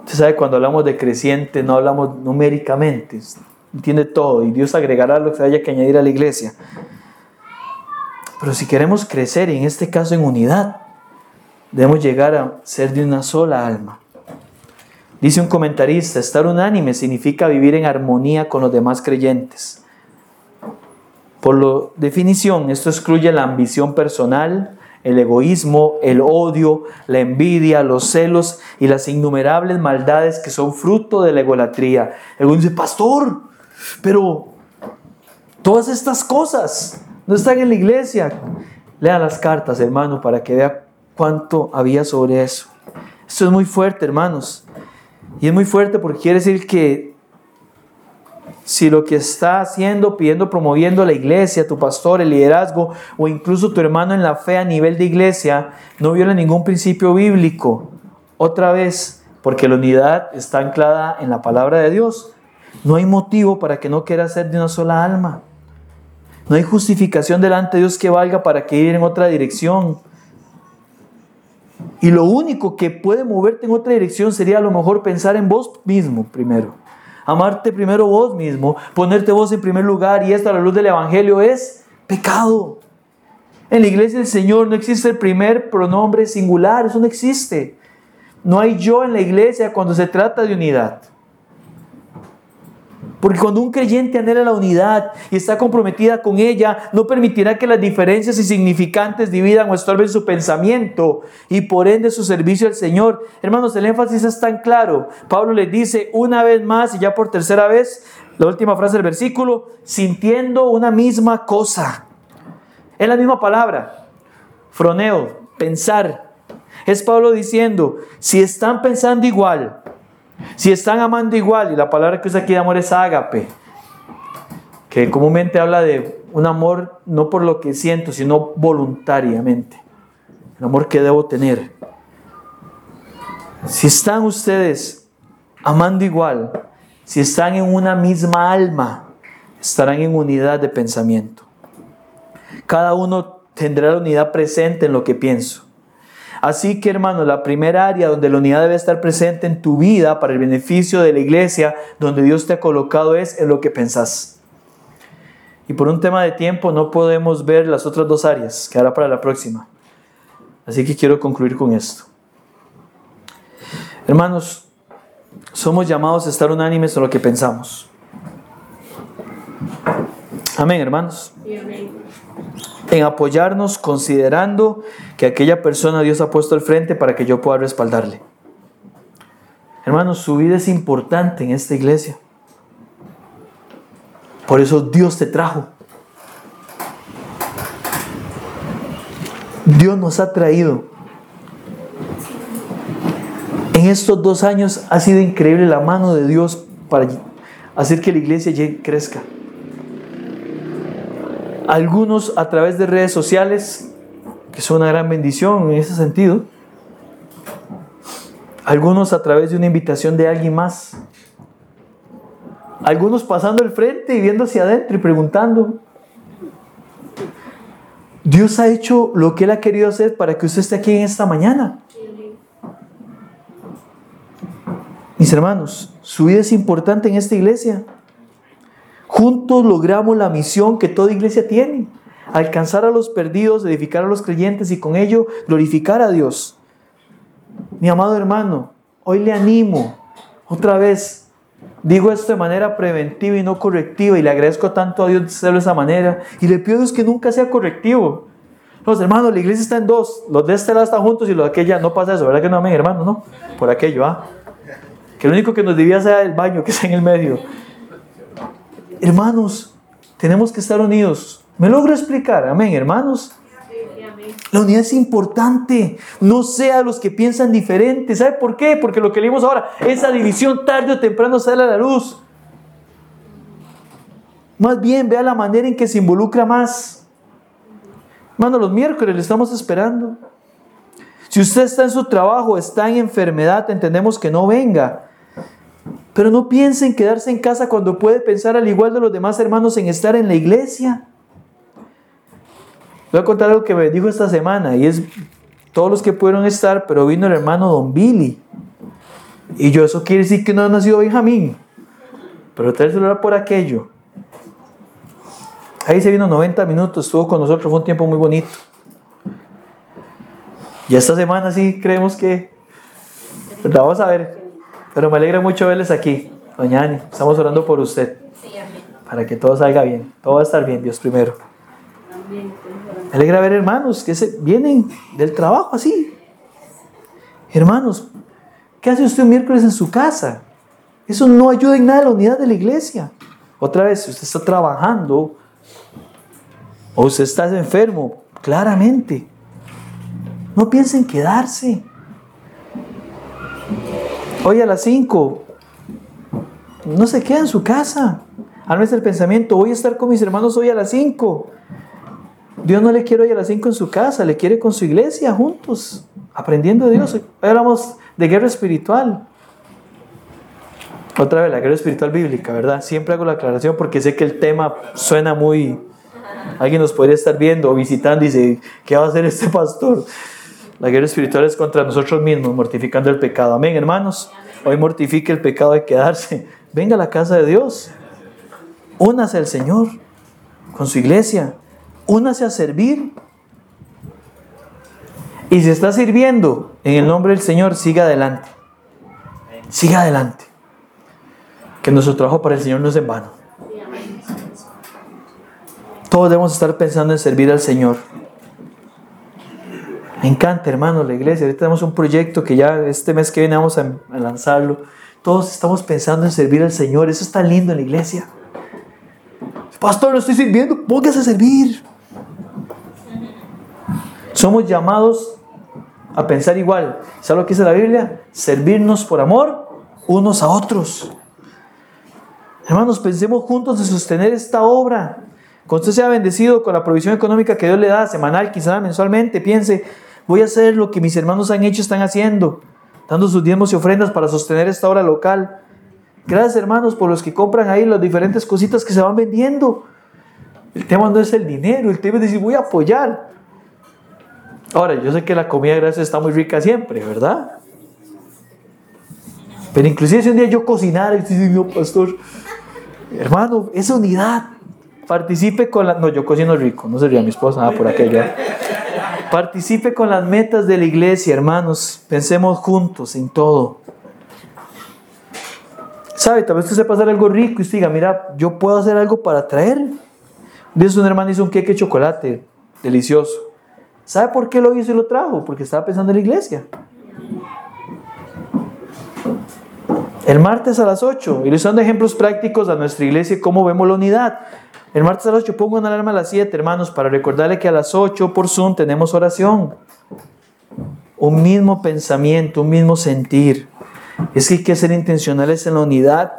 Usted sabe, cuando hablamos de creciente no hablamos numéricamente, entiende todo y Dios agregará lo que haya que añadir a la iglesia. Pero si queremos crecer, en este caso en unidad, debemos llegar a ser de una sola alma. Dice un comentarista, estar unánime significa vivir en armonía con los demás creyentes. Por lo definición, esto excluye la ambición personal, el egoísmo, el odio, la envidia, los celos y las innumerables maldades que son fruto de la egolatría. El dice, pastor, pero todas estas cosas no están en la iglesia. Lea las cartas, hermano, para que vea cuánto había sobre eso. Esto es muy fuerte, hermanos. Y es muy fuerte porque quiere decir que si lo que está haciendo, pidiendo, promoviendo la iglesia, tu pastor, el liderazgo o incluso tu hermano en la fe a nivel de iglesia, no viola ningún principio bíblico. Otra vez, porque la unidad está anclada en la palabra de Dios. No hay motivo para que no quiera ser de una sola alma. No hay justificación delante de Dios que valga para que ir en otra dirección. Y lo único que puede moverte en otra dirección sería a lo mejor pensar en vos mismo primero. Amarte primero vos mismo, ponerte vos en primer lugar y esto a la luz del Evangelio es pecado. En la iglesia del Señor no existe el primer pronombre singular, eso no existe. No hay yo en la iglesia cuando se trata de unidad. Porque cuando un creyente anhela la unidad y está comprometida con ella, no permitirá que las diferencias insignificantes dividan o estorben su pensamiento y por ende su servicio al Señor. Hermanos, el énfasis es tan claro. Pablo les dice una vez más y ya por tercera vez, la última frase del versículo, sintiendo una misma cosa. Es la misma palabra. Froneo, pensar. Es Pablo diciendo, si están pensando igual, si están amando igual, y la palabra que usa aquí de amor es ágape, que comúnmente habla de un amor no por lo que siento, sino voluntariamente. El amor que debo tener. Si están ustedes amando igual, si están en una misma alma, estarán en unidad de pensamiento. Cada uno tendrá la unidad presente en lo que pienso. Así que hermano, la primera área donde la unidad debe estar presente en tu vida para el beneficio de la iglesia, donde Dios te ha colocado es en lo que pensás. Y por un tema de tiempo no podemos ver las otras dos áreas, que hará para la próxima. Así que quiero concluir con esto. Hermanos, somos llamados a estar unánimes en lo que pensamos. Amén, hermanos. En apoyarnos considerando que aquella persona Dios ha puesto al frente para que yo pueda respaldarle. Hermanos, su vida es importante en esta iglesia. Por eso Dios te trajo. Dios nos ha traído. En estos dos años ha sido increíble la mano de Dios para hacer que la iglesia crezca. Algunos a través de redes sociales, que son una gran bendición en ese sentido. Algunos a través de una invitación de alguien más. Algunos pasando al frente y viendo hacia adentro y preguntando. Dios ha hecho lo que Él ha querido hacer para que usted esté aquí en esta mañana. Mis hermanos, su vida es importante en esta iglesia. Juntos logramos la misión que toda iglesia tiene, alcanzar a los perdidos, edificar a los creyentes y con ello glorificar a Dios. Mi amado hermano, hoy le animo otra vez. Digo esto de manera preventiva y no correctiva y le agradezco tanto a Dios de hacerlo de esa manera y le pido a Dios que nunca sea correctivo. Los hermanos, la iglesia está en dos, los de este lado están juntos y los de aquella no pasa eso, ¿verdad que no, amén, hermano? No, por aquello, ¿ah? Que lo único que nos debía sea el baño que está en el medio. Hermanos, tenemos que estar unidos. ¿Me logro explicar? Amén, hermanos. La unidad es importante. No sea los que piensan diferente. ¿Sabe por qué? Porque lo que leímos ahora, esa división tarde o temprano sale a la luz. Más bien, vea la manera en que se involucra más. Hermano, los miércoles le estamos esperando. Si usted está en su trabajo, está en enfermedad, entendemos que no venga. Pero no piense en quedarse en casa cuando puede pensar al igual de los demás hermanos en estar en la iglesia. Voy a contar algo que me dijo esta semana y es todos los que pudieron estar, pero vino el hermano Don Billy. Y yo, eso quiere decir que no ha nacido Benjamín. Pero trae el celular por aquello. Ahí se vino 90 minutos, estuvo con nosotros, fue un tiempo muy bonito. Y esta semana sí creemos que... Vamos a ver. Pero me alegra mucho verles aquí. Doña Ani, estamos orando por usted. Para que todo salga bien. Todo va a estar bien, Dios primero. Alegra ver hermanos que se, vienen del trabajo así. Hermanos, ¿qué hace usted un miércoles en su casa? Eso no ayuda en nada a la unidad de la iglesia. Otra vez, si usted está trabajando o usted está enfermo, claramente. No piense en quedarse. Hoy a las 5, no se queda en su casa. Ármese el pensamiento, voy a estar con mis hermanos hoy a las 5. Dios no le quiere hoy a las 5 en su casa, le quiere con su iglesia juntos, aprendiendo de Dios. Hoy hablamos de guerra espiritual. Otra vez, la guerra espiritual bíblica, ¿verdad? Siempre hago la aclaración porque sé que el tema suena muy... Alguien nos podría estar viendo o visitando y dice, ¿qué va a hacer este pastor? La guerra espiritual es contra nosotros mismos, mortificando el pecado. Amén, hermanos. Hoy mortifique el pecado de quedarse. Venga a la casa de Dios. Únase al Señor con su iglesia. Únase a servir. Y si está sirviendo en el nombre del Señor, siga adelante. Siga adelante. Que nuestro trabajo para el Señor no es en vano. Todos debemos estar pensando en servir al Señor. Me encanta, hermano, la iglesia. Ahorita tenemos un proyecto que ya este mes que viene vamos a, a lanzarlo. Todos estamos pensando en servir al Señor. Eso está lindo en la iglesia. Pastor, no estoy sirviendo. Póngase a servir. Somos llamados a pensar igual. ¿Sabe lo que dice la Biblia? Servirnos por amor unos a otros. Hermanos, pensemos juntos en sostener esta obra. Cuando usted sea bendecido con la provisión económica que Dios le da, semanal, quizá mensualmente, piense, voy a hacer lo que mis hermanos han hecho, están haciendo, dando sus diezmos y ofrendas para sostener esta obra local. Gracias, hermanos, por los que compran ahí las diferentes cositas que se van vendiendo. El tema no es el dinero, el tema es decir, voy a apoyar. Ahora, yo sé que la comida gracias está muy rica siempre, ¿verdad? Pero inclusive si un día yo cocinara y diciendo, pastor, hermano, esa unidad, participe con la... No, yo cocino rico, no sería mi esposa, nada por aquello. Participe con las metas de la iglesia, hermanos. Pensemos juntos en todo. ¿Sabe? Tal vez usted sepa hacer algo rico y usted diga, mira, yo puedo hacer algo para traer. Día un hermano hizo un queque de chocolate, delicioso. ¿Sabe por qué lo hizo y lo trajo? Porque estaba pensando en la iglesia. El martes a las 8, ilustrando ejemplos prácticos a nuestra iglesia, cómo vemos la unidad. El martes a las 8 pongo una alarma a las 7, hermanos, para recordarle que a las 8 por Zoom tenemos oración. Un mismo pensamiento, un mismo sentir. Es que hay que ser intencionales en la unidad.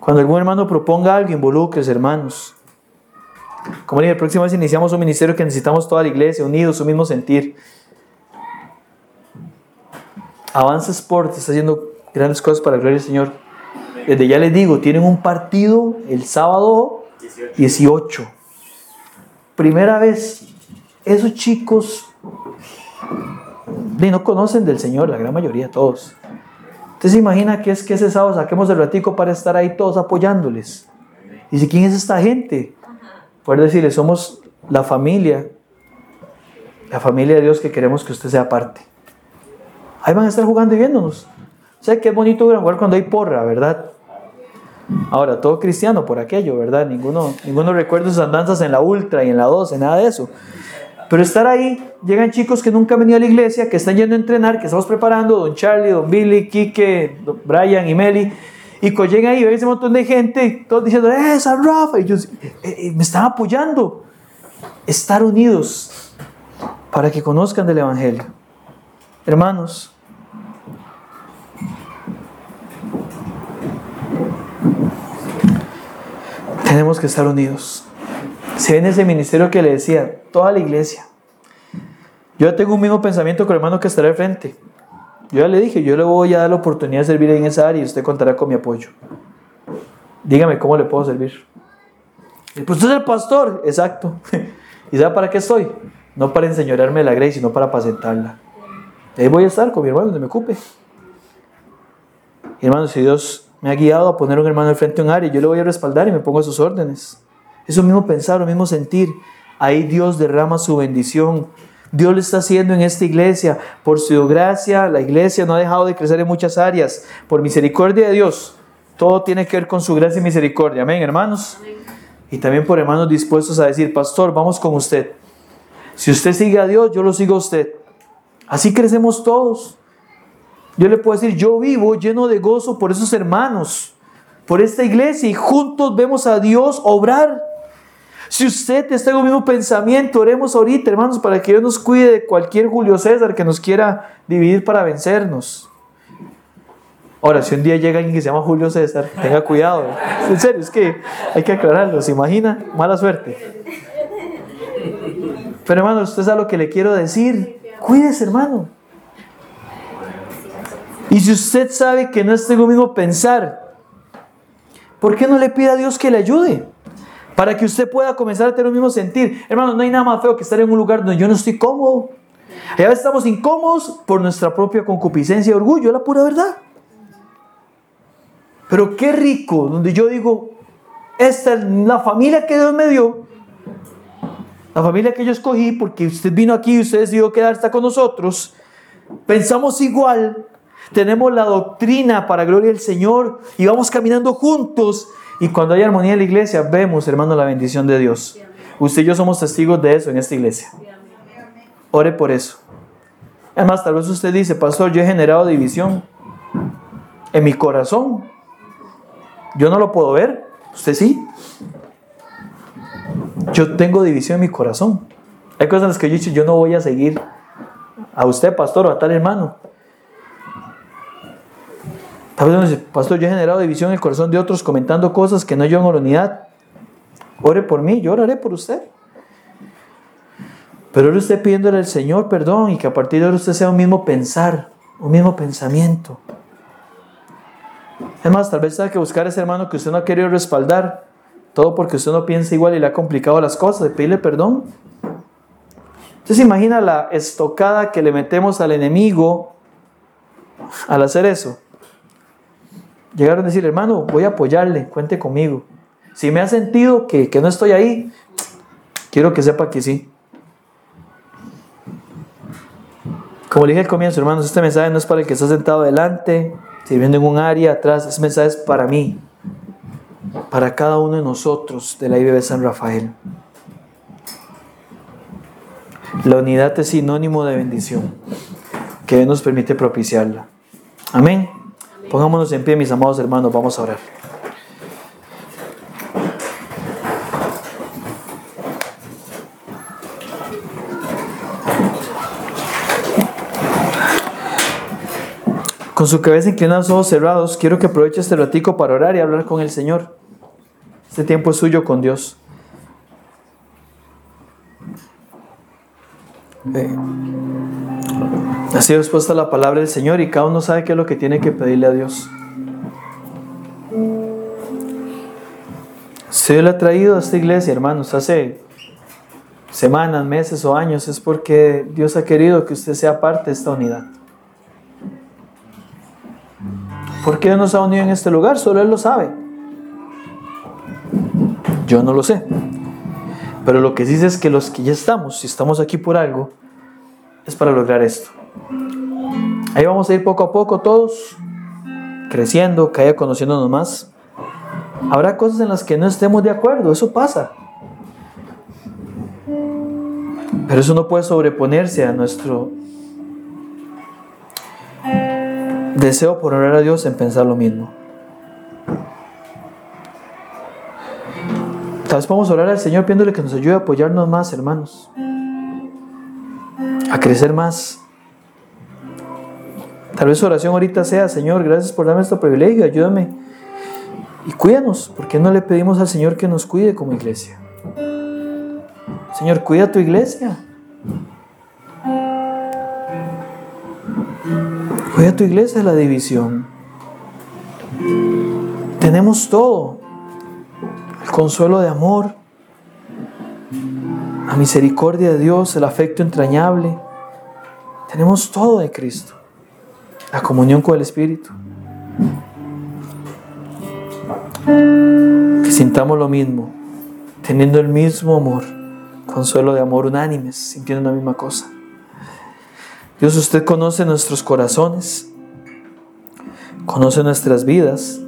Cuando algún hermano proponga algo, involucres, hermanos. Como dije, la próxima vez iniciamos un ministerio que necesitamos toda la iglesia, unidos, un mismo sentir. Avanza Sport está haciendo grandes cosas para la gloria del Señor. Desde ya les digo, tienen un partido el sábado 18. Primera vez, esos chicos no conocen del Señor, la gran mayoría, todos. Usted se imagina que es que ese sábado saquemos el ratico para estar ahí todos apoyándoles. Dice, ¿quién es esta gente? Poder decirle, somos la familia, la familia de Dios que queremos que usted sea parte. Ahí van a estar jugando y viéndonos. O sea, qué bonito jugar cuando hay porra, ¿verdad? Ahora, todo cristiano por aquello, ¿verdad? Ninguno, ninguno recuerda sus andanzas en la ultra y en la 12, nada de eso. Pero estar ahí, llegan chicos que nunca han venido a la iglesia, que están yendo a entrenar, que estamos preparando, don Charlie, don Billy, Kike, don Brian y Meli. Y cuando llegan ahí, ven ese montón de gente, todos diciendo, ¡eh, San Rafa! Y eh, eh, me están apoyando. Estar unidos para que conozcan del Evangelio. Hermanos, tenemos que estar unidos. Se ve en ese ministerio que le decía, toda la iglesia. Yo tengo un mismo pensamiento con el hermano que estará al frente. Yo ya le dije, yo le voy a dar la oportunidad de servir en esa área y usted contará con mi apoyo. Dígame cómo le puedo servir. Pues usted es el pastor, exacto. ¿Y sabe para qué estoy? No para enseñorearme la gracia, sino para apacentarla. ahí voy a estar con mi hermano donde me ocupe. Hermano, si Dios me ha guiado a poner un hermano al frente de un área, yo le voy a respaldar y me pongo a sus órdenes. Es lo mismo pensar, lo mismo sentir. Ahí Dios derrama su bendición. Dios lo está haciendo en esta iglesia. Por su gracia, la iglesia no ha dejado de crecer en muchas áreas. Por misericordia de Dios, todo tiene que ver con su gracia y misericordia. Amén, hermanos. Y también por hermanos dispuestos a decir, pastor, vamos con usted. Si usted sigue a Dios, yo lo sigo a usted. Así crecemos todos. Yo le puedo decir, yo vivo lleno de gozo por esos hermanos, por esta iglesia, y juntos vemos a Dios obrar. Si usted está en el mismo pensamiento, oremos ahorita, hermanos, para que Dios nos cuide de cualquier Julio César que nos quiera dividir para vencernos. Ahora, si un día llega alguien que se llama Julio César, tenga cuidado. En serio, es que hay que aclararlo. ¿Se imagina? Mala suerte. Pero hermano, usted sabe lo que le quiero decir. Cuídese, hermano. Y si usted sabe que no está en lo mismo pensar, ¿por qué no le pide a Dios que le ayude? Para que usted pueda comenzar a tener el mismo sentir. Hermano, no hay nada más feo que estar en un lugar donde yo no estoy cómodo. Y a estamos incómodos por nuestra propia concupiscencia y orgullo, la pura verdad. Pero qué rico, donde yo digo, esta es la familia que Dios me dio, la familia que yo escogí, porque usted vino aquí y usted decidió quedarse con nosotros, pensamos igual, tenemos la doctrina para gloria del Señor y vamos caminando juntos. Y cuando hay armonía en la iglesia, vemos, hermano, la bendición de Dios. Usted y yo somos testigos de eso en esta iglesia. Ore por eso. Además, tal vez usted dice, pastor, yo he generado división en mi corazón. Yo no lo puedo ver. Usted sí. Yo tengo división en mi corazón. Hay cosas en las que yo he dicho, yo no voy a seguir a usted, pastor, o a tal hermano. Tal vez uno dice, pastor, yo he generado división en el corazón de otros comentando cosas que no llevan a la unidad. Ore por mí, yo oraré por usted. Pero ahora usted pidiéndole al Señor perdón y que a partir de ahora usted sea un mismo pensar, un mismo pensamiento. Es más, tal vez tenga que buscar a ese hermano que usted no ha querido respaldar, todo porque usted no piensa igual y le ha complicado las cosas, de pedirle perdón. Usted se imagina la estocada que le metemos al enemigo al hacer eso. Llegaron a decir, hermano, voy a apoyarle, cuente conmigo. Si me ha sentido que, que no estoy ahí, quiero que sepa que sí. Como le dije al comienzo, hermanos, este mensaje no es para el que está sentado adelante, sirviendo en un área atrás, este mensaje es para mí, para cada uno de nosotros de la IBB San Rafael. La unidad es sinónimo de bendición, que Dios nos permite propiciarla. Amén. Pongámonos en pie, mis amados hermanos, vamos a orar. Con su cabeza inclinada, los ojos cerrados, quiero que aproveche este ratico para orar y hablar con el Señor. Este tiempo es suyo con Dios. Eh, ha sido expuesta la palabra del Señor y cada uno sabe qué es lo que tiene que pedirle a Dios. Si Dios ha traído a esta iglesia, hermanos, hace semanas, meses o años, es porque Dios ha querido que usted sea parte de esta unidad. ¿Por qué nos ha unido en este lugar? Solo Él lo sabe. Yo no lo sé. Pero lo que dice es que los que ya estamos, si estamos aquí por algo, es para lograr esto. Ahí vamos a ir poco a poco todos, creciendo, cada día conociéndonos más. Habrá cosas en las que no estemos de acuerdo, eso pasa. Pero eso no puede sobreponerse a nuestro deseo por orar a Dios en pensar lo mismo. Tal vez podemos orar al Señor pidiéndole que nos ayude a apoyarnos más, hermanos. A crecer más. Tal vez su oración ahorita sea, Señor, gracias por darme este privilegio, ayúdame. Y cuídanos, porque no le pedimos al Señor que nos cuide como iglesia. Señor, cuida tu iglesia. Cuida tu iglesia de la división. Tenemos todo. El consuelo de amor, la misericordia de Dios, el afecto entrañable. Tenemos todo de Cristo. La comunión con el Espíritu. Que sintamos lo mismo, teniendo el mismo amor, consuelo de amor unánimes, sintiendo la misma cosa. Dios, usted conoce nuestros corazones, conoce nuestras vidas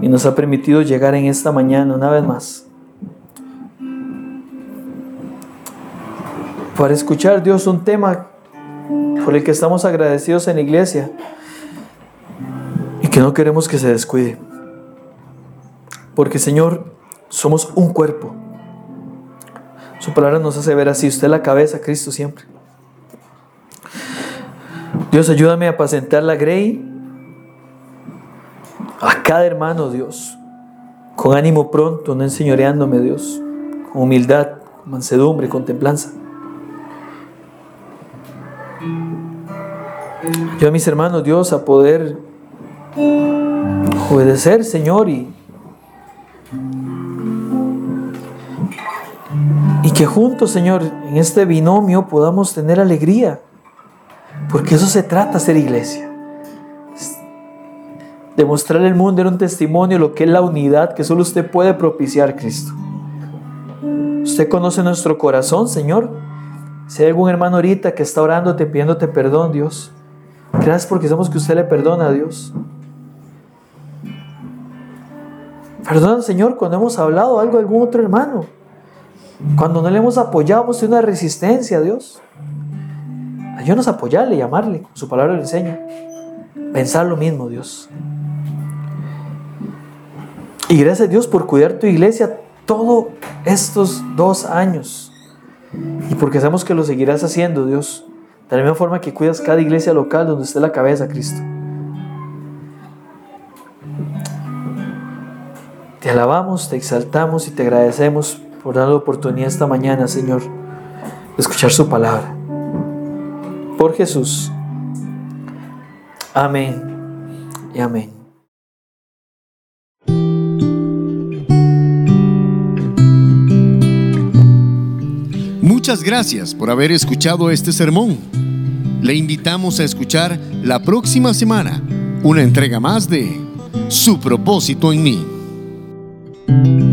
y nos ha permitido llegar en esta mañana una vez más para escuchar, Dios, un tema por el que estamos agradecidos en la iglesia y que no queremos que se descuide. Porque, Señor, somos un cuerpo. Su palabra nos hace ver así, usted la cabeza, Cristo siempre. Dios, ayúdame a apacentar la grey a cada hermano, Dios, con ánimo pronto, no enseñoreándome, Dios, con humildad, con mansedumbre, con templanza. Yo a mis hermanos, Dios, a poder obedecer, Señor, y, Y que juntos, Señor, en este binomio podamos tener alegría. Porque eso se trata, ser iglesia. Demostrar al mundo en un testimonio lo que es la unidad que solo usted puede propiciar, Cristo. Usted conoce nuestro corazón, Señor. Si hay algún hermano ahorita que está orándote, pidiéndote perdón, Dios, gracias porque sabemos que usted le perdona a Dios. Perdón, Señor, cuando hemos hablado algo de algún otro hermano. Cuando no le hemos apoyado, hemos tenido una resistencia a Dios. Ayúdanos a apoyarle y amarle, su palabra le enseña. Pensar lo mismo, Dios. Y gracias a Dios por cuidar tu iglesia todos estos dos años. Y porque sabemos que lo seguirás haciendo, Dios. De la misma forma que cuidas cada iglesia local donde esté la cabeza, Cristo. Te alabamos, te exaltamos y te agradecemos por dar la oportunidad esta mañana, Señor, de escuchar su palabra. Por Jesús. Amén y amén. Muchas gracias por haber escuchado este sermón. Le invitamos a escuchar la próxima semana una entrega más de Su propósito en mí.